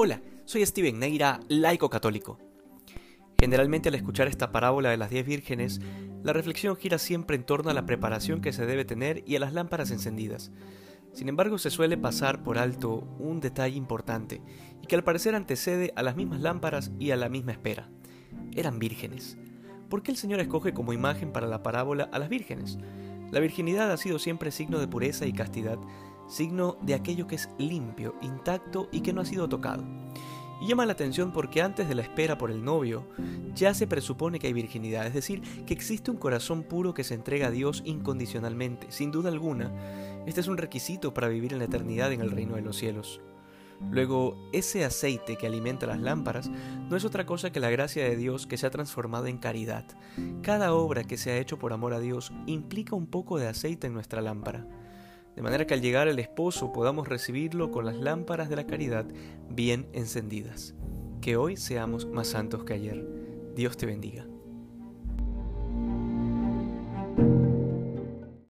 Hola, soy Steven Neira, laico católico. Generalmente al escuchar esta parábola de las diez vírgenes, la reflexión gira siempre en torno a la preparación que se debe tener y a las lámparas encendidas. Sin embargo, se suele pasar por alto un detalle importante y que al parecer antecede a las mismas lámparas y a la misma espera. Eran vírgenes. ¿Por qué el Señor escoge como imagen para la parábola a las vírgenes? La virginidad ha sido siempre signo de pureza y castidad, signo de aquello que es limpio, intacto y que no ha sido tocado. Y llama la atención porque antes de la espera por el novio, ya se presupone que hay virginidad, es decir, que existe un corazón puro que se entrega a Dios incondicionalmente. Sin duda alguna, este es un requisito para vivir en la eternidad en el reino de los cielos. Luego, ese aceite que alimenta las lámparas no es otra cosa que la gracia de Dios que se ha transformado en caridad. Cada obra que se ha hecho por amor a Dios implica un poco de aceite en nuestra lámpara de manera que al llegar el esposo podamos recibirlo con las lámparas de la caridad bien encendidas. Que hoy seamos más santos que ayer. Dios te bendiga.